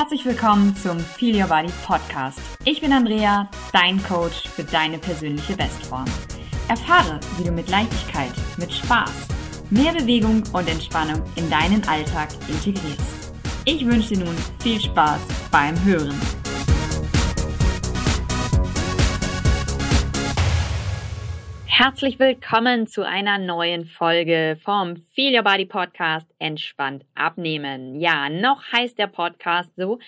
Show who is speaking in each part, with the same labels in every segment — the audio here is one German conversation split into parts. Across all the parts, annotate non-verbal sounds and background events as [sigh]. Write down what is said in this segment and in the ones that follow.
Speaker 1: Herzlich willkommen zum Feel Your Body Podcast. Ich bin Andrea, dein Coach für deine persönliche Bestform. Erfahre, wie du mit Leichtigkeit, mit Spaß, mehr Bewegung und Entspannung in deinen Alltag integrierst. Ich wünsche dir nun viel Spaß beim Hören. Herzlich willkommen zu einer neuen Folge vom Feel Your Body Podcast Entspannt abnehmen. Ja, noch heißt der Podcast so,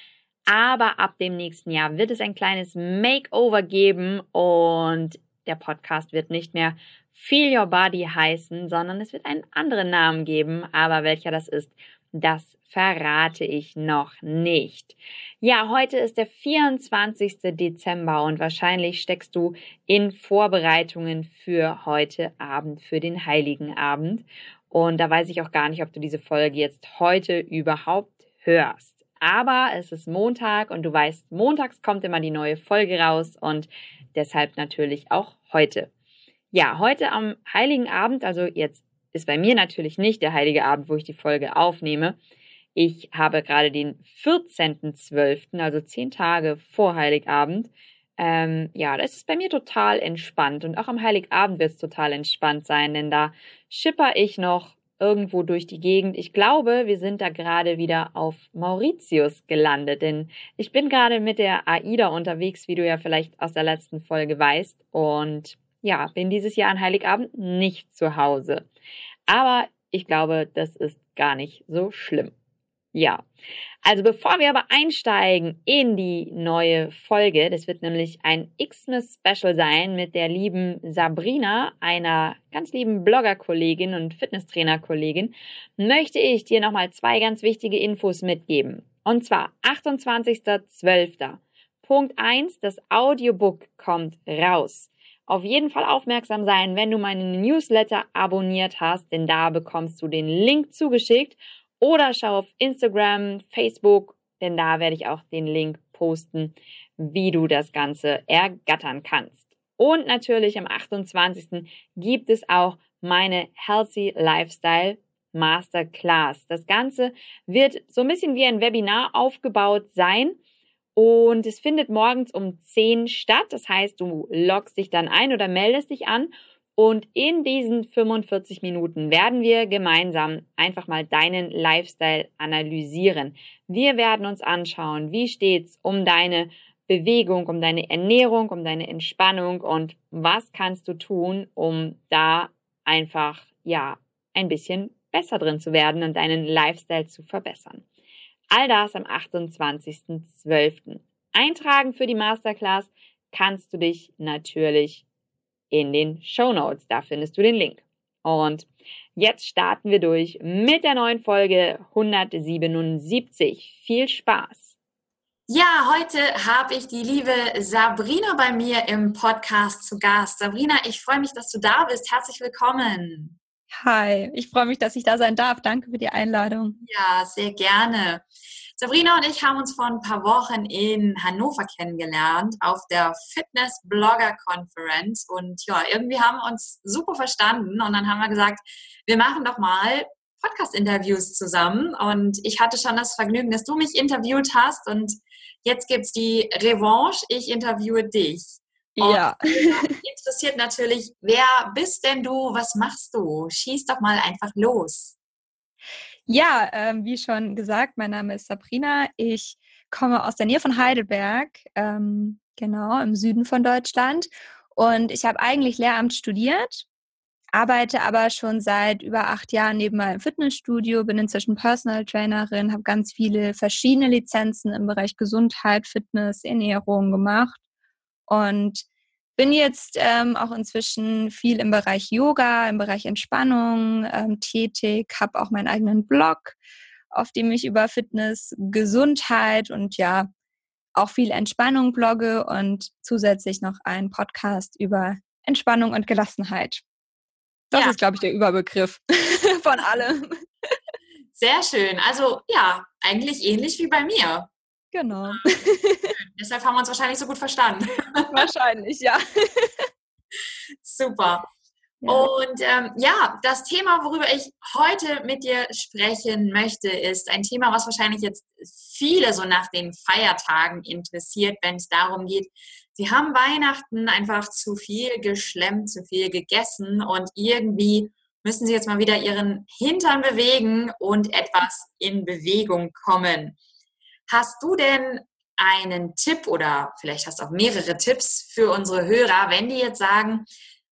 Speaker 1: aber ab dem nächsten Jahr wird es ein kleines Makeover geben und der Podcast wird nicht mehr Feel Your Body heißen, sondern es wird einen anderen Namen geben, aber welcher das ist, das verrate ich noch nicht. Ja, heute ist der 24. Dezember und wahrscheinlich steckst du in Vorbereitungen für heute Abend, für den Heiligen Abend. Und da weiß ich auch gar nicht, ob du diese Folge jetzt heute überhaupt hörst. Aber es ist Montag und du weißt, montags kommt immer die neue Folge raus und deshalb natürlich auch heute. Ja, heute am Heiligen Abend, also jetzt ist bei mir natürlich nicht der Heilige Abend, wo ich die Folge aufnehme, ich habe gerade den 14.12., also zehn Tage vor Heiligabend. Ähm, ja, das ist bei mir total entspannt. Und auch am Heiligabend wird es total entspannt sein, denn da schipper ich noch irgendwo durch die Gegend. Ich glaube, wir sind da gerade wieder auf Mauritius gelandet, denn ich bin gerade mit der AIDA unterwegs, wie du ja vielleicht aus der letzten Folge weißt. Und ja, bin dieses Jahr an Heiligabend nicht zu Hause. Aber ich glaube, das ist gar nicht so schlimm. Ja, also bevor wir aber einsteigen in die neue Folge, das wird nämlich ein Xmas Special sein mit der lieben Sabrina, einer ganz lieben Blogger-Kollegin und Fitnesstrainer-Kollegin, möchte ich dir nochmal zwei ganz wichtige Infos mitgeben. Und zwar 28.12. Punkt 1, das Audiobook kommt raus. Auf jeden Fall aufmerksam sein, wenn du meinen Newsletter abonniert hast, denn da bekommst du den Link zugeschickt oder schau auf Instagram, Facebook, denn da werde ich auch den Link posten, wie du das Ganze ergattern kannst. Und natürlich am 28. gibt es auch meine Healthy Lifestyle Masterclass. Das Ganze wird so ein bisschen wie ein Webinar aufgebaut sein. Und es findet morgens um 10 statt. Das heißt, du loggst dich dann ein oder meldest dich an und in diesen 45 Minuten werden wir gemeinsam einfach mal deinen Lifestyle analysieren. Wir werden uns anschauen, wie steht's um deine Bewegung, um deine Ernährung, um deine Entspannung und was kannst du tun, um da einfach, ja, ein bisschen besser drin zu werden und deinen Lifestyle zu verbessern. All das am 28.12. Eintragen für die Masterclass kannst du dich natürlich in den Show Notes. Da findest du den Link. Und jetzt starten wir durch mit der neuen Folge 177. Viel Spaß!
Speaker 2: Ja, heute habe ich die liebe Sabrina bei mir im Podcast zu Gast. Sabrina, ich freue mich, dass du da bist. Herzlich willkommen.
Speaker 3: Hi, ich freue mich, dass ich da sein darf. Danke für die Einladung.
Speaker 2: Ja, sehr gerne. Sabrina und ich haben uns vor ein paar Wochen in Hannover kennengelernt auf der Fitness Blogger Conference und ja, irgendwie haben wir uns super verstanden und dann haben wir gesagt, wir machen doch mal Podcast-Interviews zusammen und ich hatte schon das Vergnügen, dass du mich interviewt hast und jetzt gibt es die Revanche, ich interviewe dich. Und ja. interessiert natürlich, wer bist denn du, was machst du? Schieß doch mal einfach los.
Speaker 3: Ja, ähm, wie schon gesagt, mein Name ist Sabrina. Ich komme aus der Nähe von Heidelberg, ähm, genau im Süden von Deutschland. Und ich habe eigentlich Lehramt studiert, arbeite aber schon seit über acht Jahren neben meinem Fitnessstudio, bin inzwischen Personal Trainerin, habe ganz viele verschiedene Lizenzen im Bereich Gesundheit, Fitness, Ernährung gemacht und bin jetzt ähm, auch inzwischen viel im Bereich Yoga, im Bereich Entspannung ähm, tätig, habe auch meinen eigenen Blog, auf dem ich über Fitness, Gesundheit und ja auch viel Entspannung blogge und zusätzlich noch einen Podcast über Entspannung und Gelassenheit. Das ja. ist, glaube ich, der Überbegriff [laughs] von allem.
Speaker 2: Sehr schön. Also ja, eigentlich ähnlich wie bei mir.
Speaker 3: Genau.
Speaker 2: Deshalb haben wir uns wahrscheinlich so gut verstanden. [laughs]
Speaker 3: Wahrscheinlich, ja.
Speaker 2: Super. Und ähm, ja, das Thema, worüber ich heute mit dir sprechen möchte, ist ein Thema, was wahrscheinlich jetzt viele so nach den Feiertagen interessiert, wenn es darum geht, sie haben Weihnachten einfach zu viel geschlemmt, zu viel gegessen und irgendwie müssen sie jetzt mal wieder ihren Hintern bewegen und etwas in Bewegung kommen. Hast du denn einen Tipp oder vielleicht hast du auch mehrere Tipps für unsere Hörer, wenn die jetzt sagen,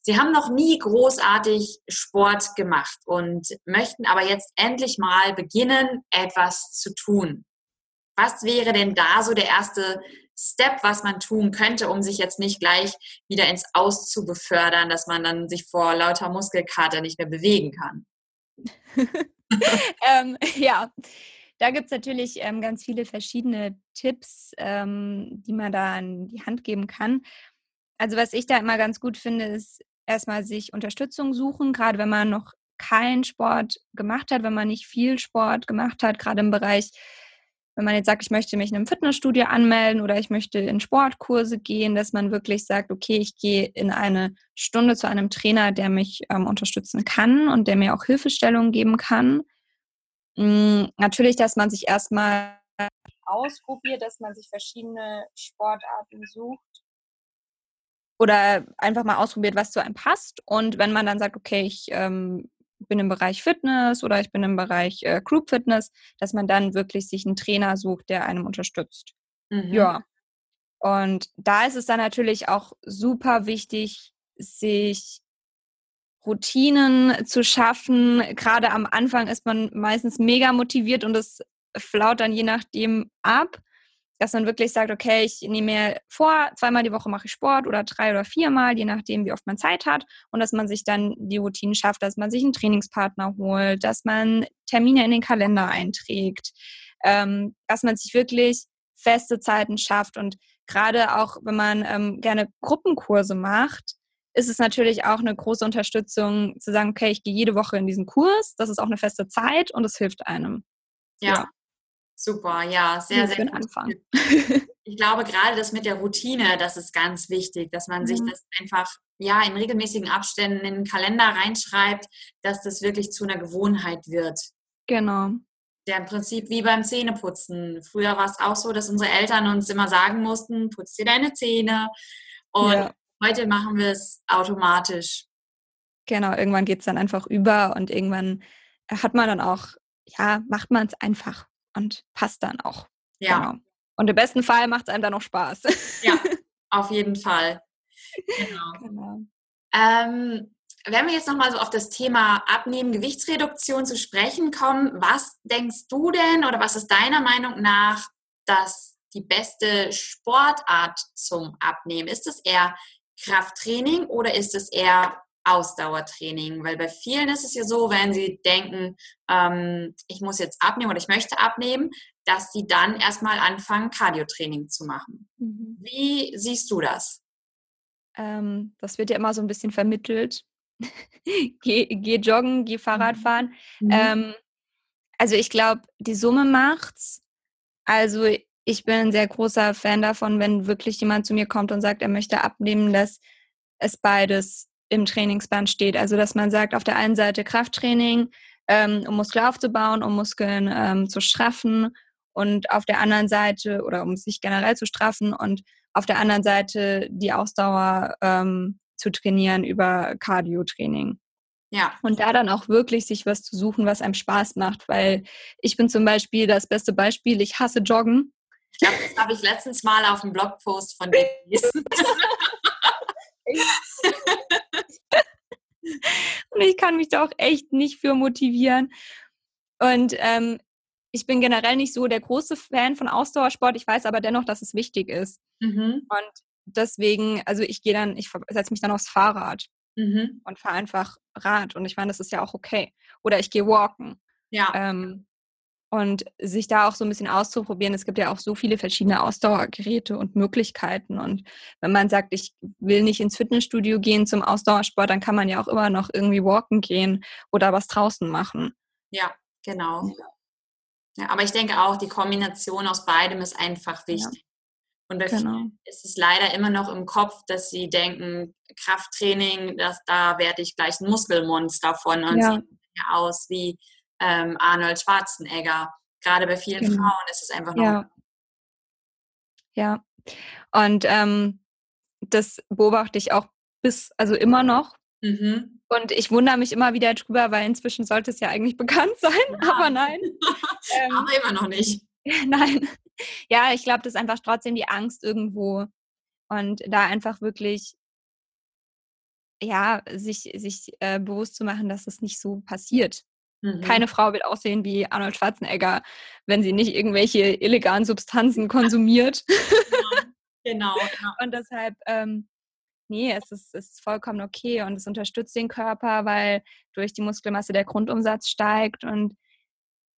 Speaker 2: Sie haben noch nie großartig Sport gemacht und möchten aber jetzt endlich mal beginnen, etwas zu tun. Was wäre denn da so der erste Step, was man tun könnte, um sich jetzt nicht gleich wieder ins Aus zu befördern, dass man dann sich vor lauter Muskelkater nicht mehr bewegen kann? [laughs]
Speaker 3: ähm, ja, da gibt es natürlich ähm, ganz viele verschiedene Tipps, ähm, die man da an die Hand geben kann. Also was ich da immer ganz gut finde, ist erstmal sich Unterstützung suchen, gerade wenn man noch keinen Sport gemacht hat, wenn man nicht viel Sport gemacht hat, gerade im Bereich, wenn man jetzt sagt, ich möchte mich in einem Fitnessstudio anmelden oder ich möchte in Sportkurse gehen, dass man wirklich sagt, okay, ich gehe in eine Stunde zu einem Trainer, der mich ähm, unterstützen kann und der mir auch Hilfestellungen geben kann. Mhm, natürlich, dass man sich erstmal ausprobiert, dass man sich verschiedene Sportarten sucht oder einfach mal ausprobiert, was zu einem passt. Und wenn man dann sagt, okay, ich ähm, bin im Bereich Fitness oder ich bin im Bereich äh, Group Fitness, dass man dann wirklich sich einen Trainer sucht, der einem unterstützt. Mhm. Ja. Und da ist es dann natürlich auch super wichtig, sich Routinen zu schaffen. Gerade am Anfang ist man meistens mega motiviert und es flaut dann je nachdem ab dass man wirklich sagt, okay, ich nehme mir vor, zweimal die Woche mache ich Sport oder drei oder viermal, je nachdem, wie oft man Zeit hat. Und dass man sich dann die Routinen schafft, dass man sich einen Trainingspartner holt, dass man Termine in den Kalender einträgt, ähm, dass man sich wirklich feste Zeiten schafft. Und gerade auch, wenn man ähm, gerne Gruppenkurse macht, ist es natürlich auch eine große Unterstützung zu sagen, okay, ich gehe jede Woche in diesen Kurs, das ist auch eine feste Zeit und es hilft einem.
Speaker 2: ja. ja. Super, ja, sehr, sehr gut. Anfang. [laughs] Ich glaube, gerade das mit der Routine, das ist ganz wichtig, dass man mhm. sich das einfach ja in regelmäßigen Abständen in den Kalender reinschreibt, dass das wirklich zu einer Gewohnheit wird.
Speaker 3: Genau.
Speaker 2: Ja, im Prinzip wie beim Zähneputzen. Früher war es auch so, dass unsere Eltern uns immer sagen mussten, putz dir deine Zähne. Und ja. Heute machen wir es automatisch.
Speaker 3: Genau, irgendwann geht es dann einfach über und irgendwann hat man dann auch, ja, macht man es einfach und passt dann auch. Ja. Genau. Und im besten Fall macht es einem dann noch Spaß.
Speaker 2: Ja, [laughs] auf jeden Fall. Genau. genau. Ähm, wenn wir jetzt nochmal so auf das Thema Abnehmen, Gewichtsreduktion zu sprechen kommen, was denkst du denn oder was ist deiner Meinung nach das die beste Sportart zum Abnehmen? Ist es eher Krafttraining oder ist es eher Ausdauertraining, weil bei vielen ist es ja so, wenn sie denken, ähm, ich muss jetzt abnehmen oder ich möchte abnehmen, dass sie dann erstmal anfangen, Cardiotraining zu machen. Mhm. Wie siehst du das?
Speaker 3: Ähm, das wird ja immer so ein bisschen vermittelt. [laughs] geh, geh, joggen, geh Fahrrad mhm. fahren. Mhm. Ähm, also ich glaube, die Summe macht's. Also ich bin ein sehr großer Fan davon, wenn wirklich jemand zu mir kommt und sagt, er möchte abnehmen, dass es beides im Trainingsplan steht. Also dass man sagt, auf der einen Seite Krafttraining, ähm, um Muskeln aufzubauen, um Muskeln ähm, zu straffen und auf der anderen Seite oder um sich generell zu straffen und auf der anderen Seite die Ausdauer ähm, zu trainieren über Cardio-Training. Ja. Und da dann auch wirklich sich was zu suchen, was einem Spaß macht, weil ich bin zum Beispiel das beste Beispiel, ich hasse Joggen.
Speaker 2: Ich glaube, das habe ich letztens mal auf dem Blogpost von dir gelesen. [laughs]
Speaker 3: und ich kann mich da auch echt nicht für motivieren. Und ähm, ich bin generell nicht so der große Fan von Ausdauersport. Ich weiß aber dennoch, dass es wichtig ist. Mhm. Und deswegen, also ich gehe dann, ich setze mich dann aufs Fahrrad mhm. und fahre einfach Rad. Und ich meine, das ist ja auch okay. Oder ich gehe walken. Ja. Ähm, und sich da auch so ein bisschen auszuprobieren. Es gibt ja auch so viele verschiedene Ausdauergeräte und Möglichkeiten. Und wenn man sagt, ich will nicht ins Fitnessstudio gehen zum Ausdauersport, dann kann man ja auch immer noch irgendwie walken gehen oder was draußen machen.
Speaker 2: Ja, genau. Ja, aber ich denke auch, die Kombination aus beidem ist einfach wichtig. Ja. Und bei genau. vielen ist es leider immer noch im Kopf, dass sie denken, Krafttraining, das, da werde ich gleich ein Muskelmonster von und ja. sieht aus wie ähm, Arnold Schwarzenegger. Gerade bei vielen genau. Frauen ist es einfach noch.
Speaker 3: Ja. ja. Und ähm, das beobachte ich auch bis, also immer noch. Mhm. Und ich wundere mich immer wieder drüber, weil inzwischen sollte es ja eigentlich [laughs] bekannt sein, ja. aber nein. [laughs]
Speaker 2: ähm, aber immer noch nicht. [laughs]
Speaker 3: Nein. Ja, ich glaube, das ist einfach trotzdem die Angst irgendwo. Und da einfach wirklich, ja, sich, sich äh, bewusst zu machen, dass das nicht so passiert. Mhm. Keine Frau wird aussehen wie Arnold Schwarzenegger, wenn sie nicht irgendwelche illegalen Substanzen konsumiert.
Speaker 2: genau. genau.
Speaker 3: Und deshalb, ähm, nee, es ist, ist vollkommen okay und es unterstützt den Körper, weil durch die Muskelmasse der Grundumsatz steigt. Und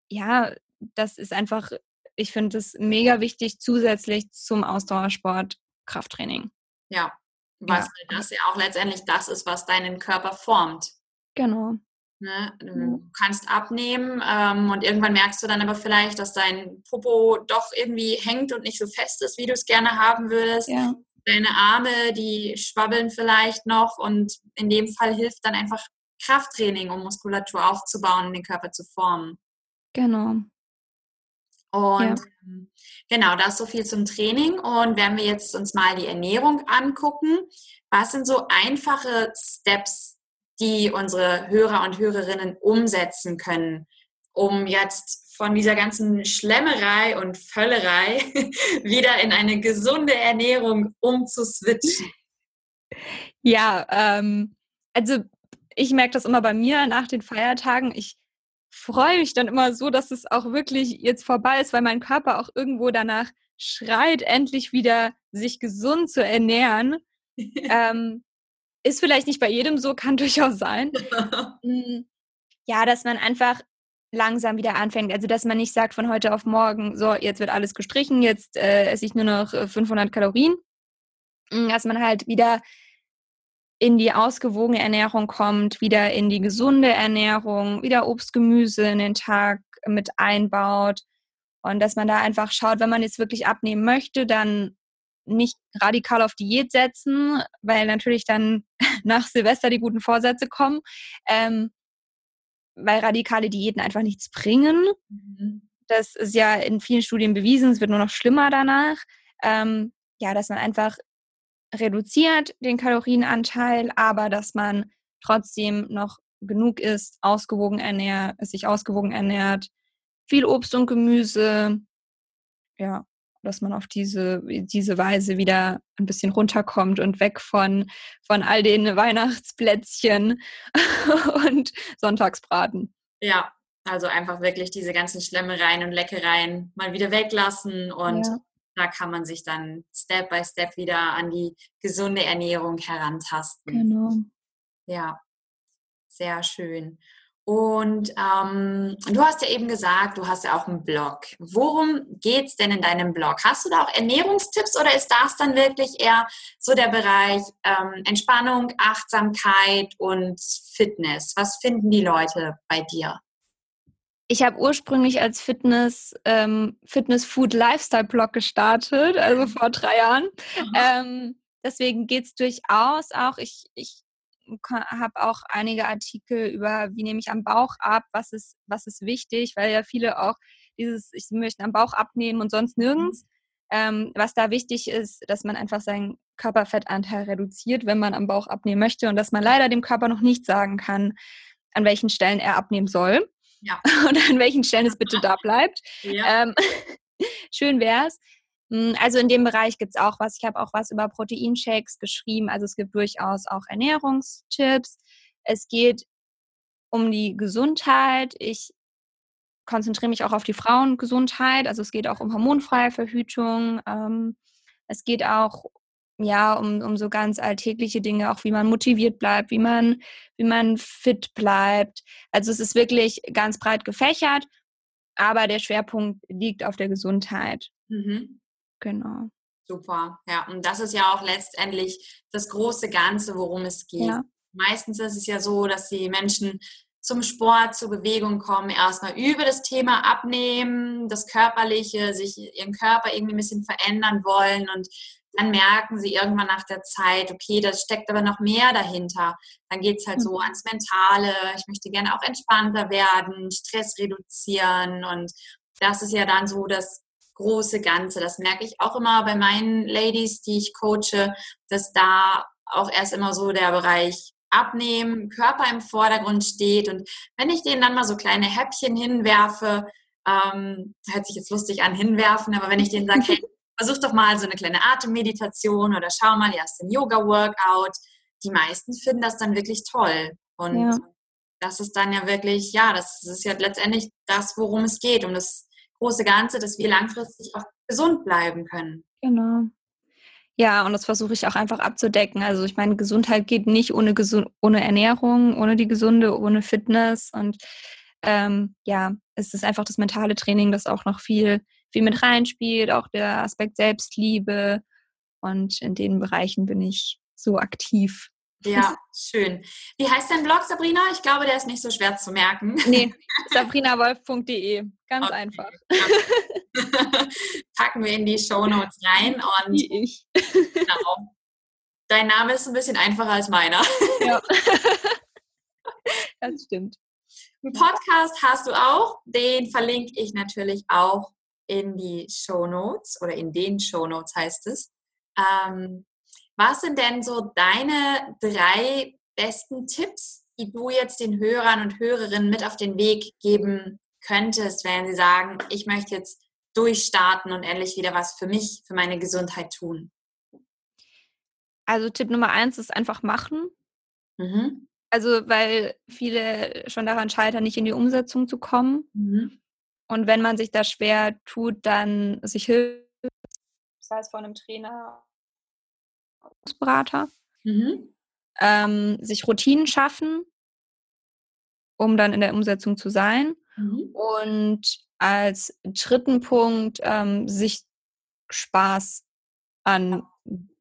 Speaker 3: ja, das ist einfach, ich finde es mega wichtig zusätzlich zum Ausdauersport Krafttraining.
Speaker 2: Ja, was ja. das ja auch letztendlich das ist, was deinen Körper formt.
Speaker 3: Genau.
Speaker 2: Ne? Du kannst abnehmen ähm, und irgendwann merkst du dann aber vielleicht, dass dein Popo doch irgendwie hängt und nicht so fest ist, wie du es gerne haben würdest. Ja. Deine Arme, die schwabbeln vielleicht noch und in dem Fall hilft dann einfach Krafttraining, um Muskulatur aufzubauen und den Körper zu formen.
Speaker 3: Genau.
Speaker 2: Und ja. Ähm, genau, das so viel zum Training. Und wenn wir jetzt uns mal die Ernährung angucken, was sind so einfache Steps, die unsere Hörer und Hörerinnen umsetzen können, um jetzt von dieser ganzen Schlemmerei und Völlerei [laughs] wieder in eine gesunde Ernährung umzuswitchen?
Speaker 3: Ja, ähm, also ich merke das immer bei mir nach den Feiertagen. Ich freue mich dann immer so, dass es auch wirklich jetzt vorbei ist, weil mein Körper auch irgendwo danach schreit, endlich wieder sich gesund zu ernähren. [laughs] ähm, ist vielleicht nicht bei jedem so, kann [laughs] durchaus sein. [laughs] Hm, ja, dass man einfach langsam wieder anfängt. Also, dass man nicht sagt von heute auf morgen, so, jetzt wird alles gestrichen, jetzt äh, esse ich nur noch 500 äh, Kalorien. Hm, dass man halt wieder in die ausgewogene Ernährung kommt, wieder in die gesunde Ernährung, wieder Obst, Gemüse in den Tag mit einbaut und dass man da einfach schaut, wenn man jetzt wirklich abnehmen möchte, dann nicht radikal auf Diät setzen, weil natürlich dann [laughs] nach Silvester die guten Vorsätze kommen, ähm, weil radikale Diäten einfach nichts bringen. Mhm. Das ist ja in vielen Studien bewiesen, es wird nur noch schlimmer danach. Ähm, ja, dass man einfach reduziert den Kalorienanteil, aber dass man trotzdem noch genug isst, ausgewogen ernährt, sich ausgewogen ernährt, viel Obst und Gemüse, ja, dass man auf diese, diese Weise wieder ein bisschen runterkommt und weg von, von all den Weihnachtsplätzchen [laughs] und Sonntagsbraten.
Speaker 2: Ja, also einfach wirklich diese ganzen Schlemmereien und Leckereien mal wieder weglassen und ja. da kann man sich dann Step by Step wieder an die gesunde Ernährung herantasten.
Speaker 3: Genau.
Speaker 2: Ja, sehr schön. Und ähm, du hast ja eben gesagt, du hast ja auch einen Blog. Worum geht es denn in deinem Blog? Hast du da auch Ernährungstipps oder ist das dann wirklich eher so der Bereich ähm, Entspannung, Achtsamkeit und Fitness? Was finden die Leute bei dir?
Speaker 3: Ich habe ursprünglich als Fitness, ähm, Fitness Food Lifestyle Blog gestartet, also vor drei Jahren. Ähm, deswegen geht es durchaus auch. Ich, ich habe auch einige Artikel über, wie nehme ich am Bauch ab, was ist, was ist wichtig, weil ja viele auch dieses, ich möchte am Bauch abnehmen und sonst nirgends. Ähm, was da wichtig ist, dass man einfach seinen Körperfettanteil reduziert, wenn man am Bauch abnehmen möchte und dass man leider dem Körper noch nicht sagen kann, an welchen Stellen er abnehmen soll ja. [laughs] und an welchen Stellen es bitte da bleibt. Ja. Ähm, [laughs] schön wäre es. Hm, also in dem Bereich gibt es auch was. Ich habe auch was über Proteinshakes geschrieben. Also es gibt durchaus auch Ernährungstipps. Es geht um die Gesundheit. Ich konzentriere mich auch auf die Frauengesundheit. Also es geht auch um hormonfreie Verhütung. Ähm, es geht auch ja um, um so ganz alltägliche Dinge, auch wie man motiviert bleibt, wie man, wie man fit bleibt. Also es ist wirklich ganz breit gefächert, aber der Schwerpunkt liegt auf der Gesundheit. Mhm. Genau.
Speaker 2: Super, ja. Und das ist ja auch letztendlich das große Ganze, worum es geht. Ja. Meistens ist es ja so, dass die Menschen zum Sport, zur Bewegung kommen, erstmal über das Thema Abnehmen, das Körperliche, sich ihren Körper irgendwie ein bisschen verändern wollen und dann merken sie irgendwann nach der Zeit, okay, das steckt aber noch mehr dahinter. Dann geht es halt so mhm. ans Mentale. Ich möchte gerne auch entspannter werden, Stress reduzieren. Und das ist ja dann so das große Ganze. Das merke ich auch immer bei meinen Ladies, die ich coache, dass da auch erst immer so der Bereich Abnehmen, Körper im Vordergrund steht. Und wenn ich denen dann mal so kleine Häppchen hinwerfe, ähm, hört sich jetzt lustig an, hinwerfen, aber wenn ich denen sage, hey, [laughs] versuch doch mal so eine kleine Atemmeditation oder schau mal erst ein Yoga-Workout. Die meisten finden das dann wirklich toll. Und ja. das ist dann ja wirklich, ja, das ist ja letztendlich das, worum es geht, um das große Ganze, dass wir langfristig auch gesund bleiben können.
Speaker 3: Genau. Ja, und das versuche ich auch einfach abzudecken. Also ich meine, Gesundheit geht nicht ohne, Gesund ohne Ernährung, ohne die gesunde, ohne Fitness. Und ähm, ja, es ist einfach das mentale Training, das auch noch viel viel mit reinspielt, auch der Aspekt Selbstliebe. Und in den Bereichen bin ich so aktiv.
Speaker 2: Ja, schön. Wie heißt dein Blog, Sabrina? Ich glaube, der ist nicht so schwer zu merken.
Speaker 3: Nee, [laughs] sabrinawolf.de. Ganz okay. einfach. [laughs]
Speaker 2: Packen wir in die Show Notes rein. Und
Speaker 3: Wie ich.
Speaker 2: Genau. Dein Name ist ein bisschen einfacher als meiner. Ja. [laughs]
Speaker 3: Das stimmt.
Speaker 2: Ein Podcast hast du auch. Den verlinke ich natürlich auch in die Show Notes oder in den Show Notes heißt es. Ähm, was sind denn so deine drei besten Tipps, die du jetzt den Hörern und Hörerinnen mit auf den Weg geben könntest, wenn sie sagen, ich möchte jetzt durchstarten und endlich wieder was für mich, für meine Gesundheit tun?
Speaker 3: Also Tipp Nummer eins ist einfach machen. Mhm. Also weil viele schon daran scheitern, nicht in die Umsetzung zu kommen. Mhm. Und wenn man sich da schwer tut, dann sich hilft, sei es von einem Trainer, Berater, mhm. ähm, sich Routinen schaffen, um dann in der Umsetzung zu sein. Mhm. Und als dritten Punkt ähm, sich Spaß an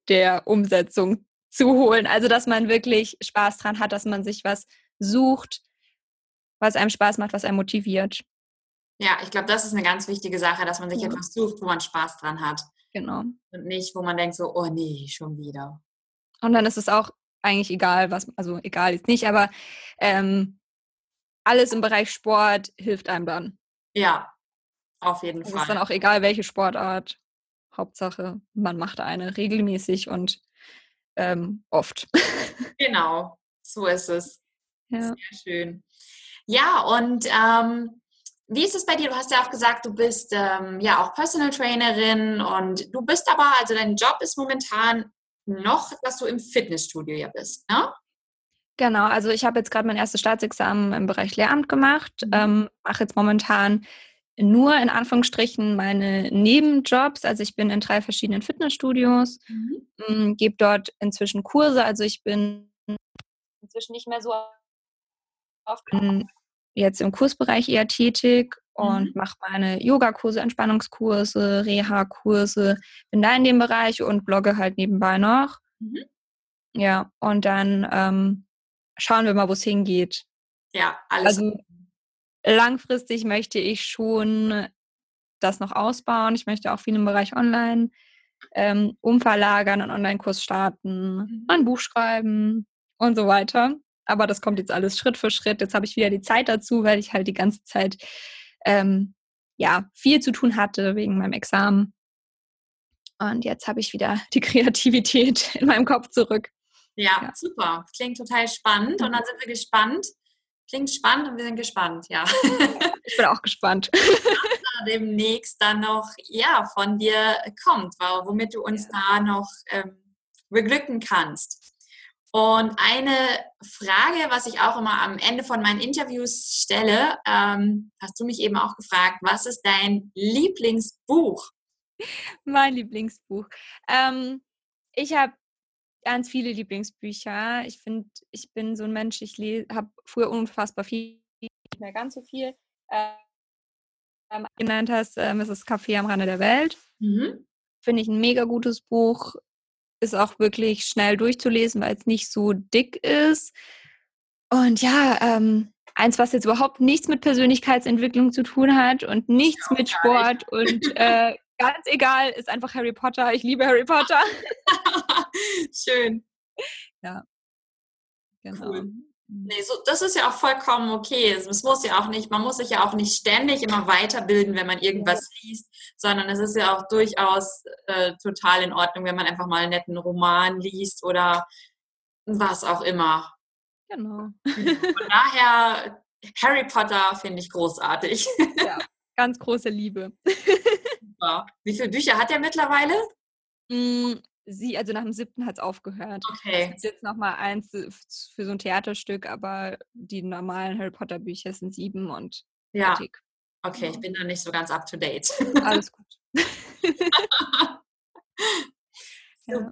Speaker 3: der Umsetzung zu holen. Also dass man wirklich Spaß dran hat, dass man sich was sucht, was einem Spaß macht, was einem motiviert.
Speaker 2: Ja, ich glaube, das ist eine ganz wichtige Sache, dass man sich ja. etwas sucht, wo man Spaß dran hat.
Speaker 3: Genau.
Speaker 2: Und nicht, wo man denkt so, oh nee, schon wieder.
Speaker 3: Und dann ist es auch eigentlich egal, was, also egal jetzt nicht, aber ähm, alles im Bereich Sport hilft einem dann.
Speaker 2: Ja, auf jeden Fall.
Speaker 3: Es ist dann auch egal, welche Sportart. Hauptsache, man macht eine regelmäßig und ähm, oft. [laughs]
Speaker 2: Genau, so ist es. Ja. Sehr schön. Ja, und ähm, wie ist es bei dir? Du hast ja auch gesagt, du bist ähm, ja auch Personal Trainerin und du bist aber, also dein Job ist momentan noch, dass du im Fitnessstudio ja bist, ne?
Speaker 3: Genau, also ich habe jetzt gerade mein erstes Staatsexamen im Bereich Lehramt gemacht, mhm. ähm, mache jetzt momentan nur in Anführungsstrichen meine Nebenjobs. Also ich bin in drei verschiedenen Fitnessstudios, mhm. Mm, gebe dort inzwischen Kurse. Also ich bin inzwischen nicht mehr so oft jetzt im Kursbereich eher tätig und mhm. mache meine Yogakurse, Entspannungskurse, Reha-Kurse, bin da in dem Bereich und blogge halt nebenbei noch. Mhm. Ja, und dann ähm, schauen wir mal, wo es hingeht.
Speaker 2: Ja, alles. Also
Speaker 3: langfristig möchte ich schon das noch ausbauen. Ich möchte auch viel im Bereich Online ähm, umverlagern, einen Online-Kurs starten, mhm. ein Buch schreiben und so weiter. Aber das kommt jetzt alles Schritt für Schritt. Jetzt habe ich wieder die Zeit dazu, weil ich halt die ganze Zeit ähm, ja viel zu tun hatte wegen meinem Examen. Und jetzt habe ich wieder die [laughs] Kreativität in meinem Kopf zurück.
Speaker 2: Ja, ja, super. Klingt total spannend. Und dann sind wir gespannt. Klingt spannend und wir sind gespannt, ja. [laughs]
Speaker 3: Ich bin auch gespannt. [laughs]
Speaker 2: Was demnächst dann noch ja, von dir kommt, womit du uns da noch ähm, beglücken kannst. Und eine Frage, was ich auch immer am Ende von meinen Interviews stelle, ähm, hast du mich eben auch gefragt, was ist dein Lieblingsbuch?
Speaker 3: Mein Lieblingsbuch. Ähm, ich habe ganz viele Lieblingsbücher. Ich finde, ich bin so ein Mensch, ich habe früher unfassbar viel, nicht mehr ganz so viel. Ähm, genannt hast, ähm, es ist Café am Rande der Welt. Mhm. Finde ich ein mega gutes Buch ist auch wirklich schnell durchzulesen, weil es nicht so dick ist. Und ja, ähm, eins, was jetzt überhaupt nichts mit Persönlichkeitsentwicklung zu tun hat und nichts mit Sport und [laughs] äh, ganz egal, ist einfach Harry Potter. Ich liebe Harry Potter. [laughs]
Speaker 2: Schön.
Speaker 3: Ja.
Speaker 2: Genau. Cool. Nee, so, das ist ja auch vollkommen okay. Es muss ja auch nicht, man muss sich ja auch nicht ständig immer weiterbilden, wenn man irgendwas liest, sondern es ist ja auch durchaus äh, total in Ordnung, wenn man einfach mal einen netten Roman liest oder was auch immer.
Speaker 3: Genau.
Speaker 2: Von daher, Harry Potter finde ich großartig.
Speaker 3: Ja, ganz große Liebe. [laughs]
Speaker 2: Super. Wie viele Bücher hat er mittlerweile?
Speaker 3: Sie, also nach dem siebten hat es aufgehört.
Speaker 2: Okay.
Speaker 3: Es ist jetzt nochmal eins für so ein Theaterstück, aber die normalen Harry Potter Bücher sind sieben und
Speaker 2: ja. fertig. Okay, ich bin da nicht so ganz up to date.
Speaker 3: Alles gut. [laughs] [laughs]
Speaker 2: Super.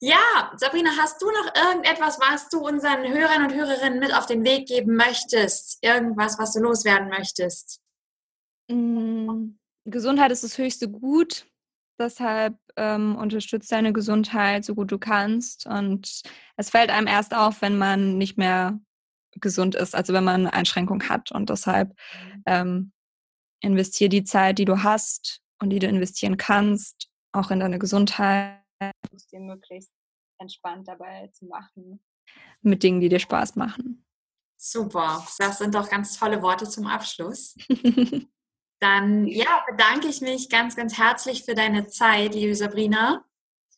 Speaker 2: Ja, Sabrina, hast du noch irgendetwas, was du unseren Hörern und Hörerinnen mit auf den Weg geben möchtest? Irgendwas, was du loswerden möchtest?
Speaker 3: Mm, Gesundheit ist das höchste Gut. Deshalb ähm, unterstützt deine Gesundheit so gut du kannst. Und es fällt einem erst auf, wenn man nicht mehr gesund ist, also wenn man Einschränkungen hat. Und deshalb mhm. ähm, investier die Zeit, die du hast und die du investieren kannst, auch in deine Gesundheit. Es dir möglichst entspannt dabei zu machen. Mit Dingen, die dir Spaß machen.
Speaker 2: Super, das sind doch ganz tolle Worte zum Abschluss. [laughs] Dann ja, bedanke ich mich ganz, ganz herzlich für deine Zeit, liebe Sabrina.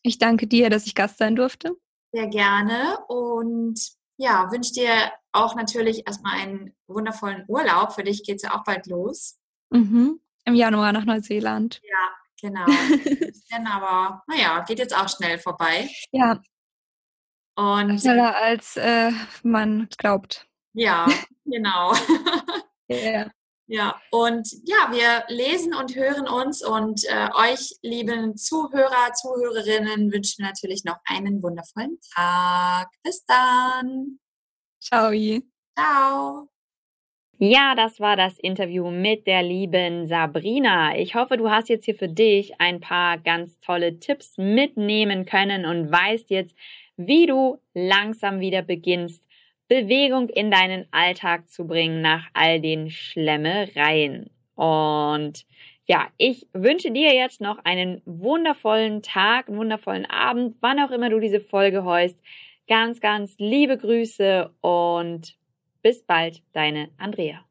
Speaker 3: Ich danke dir, dass ich Gast sein durfte.
Speaker 2: Sehr gerne und ja, wünsche dir auch natürlich erstmal einen wundervollen Urlaub. Für dich geht es ja auch bald los.
Speaker 3: Mhm. Im Januar nach Neuseeland.
Speaker 2: Ja, genau. [laughs] aber naja, geht jetzt auch schnell vorbei.
Speaker 3: Ja.
Speaker 2: Und
Speaker 3: schneller als äh, man glaubt.
Speaker 2: Ja, [laughs] genau.
Speaker 3: ja.
Speaker 2: Ja, und ja, wir lesen und hören uns und äh, euch, lieben Zuhörer, Zuhörerinnen, wünschen natürlich noch einen wundervollen Tag. Bis dann.
Speaker 3: Ciao.
Speaker 2: Ciao.
Speaker 1: Ja, das war das Interview mit der lieben Sabrina. Ich hoffe, du hast jetzt hier für dich ein paar ganz tolle Tipps mitnehmen können und weißt jetzt, wie du langsam wieder beginnst, Bewegung in deinen Alltag zu bringen nach all den Schlemmereien. Und ja, ich wünsche dir jetzt noch einen wundervollen Tag, einen wundervollen Abend, wann auch immer du diese Folge heust. Ganz, ganz liebe Grüße und bis bald, deine Andrea.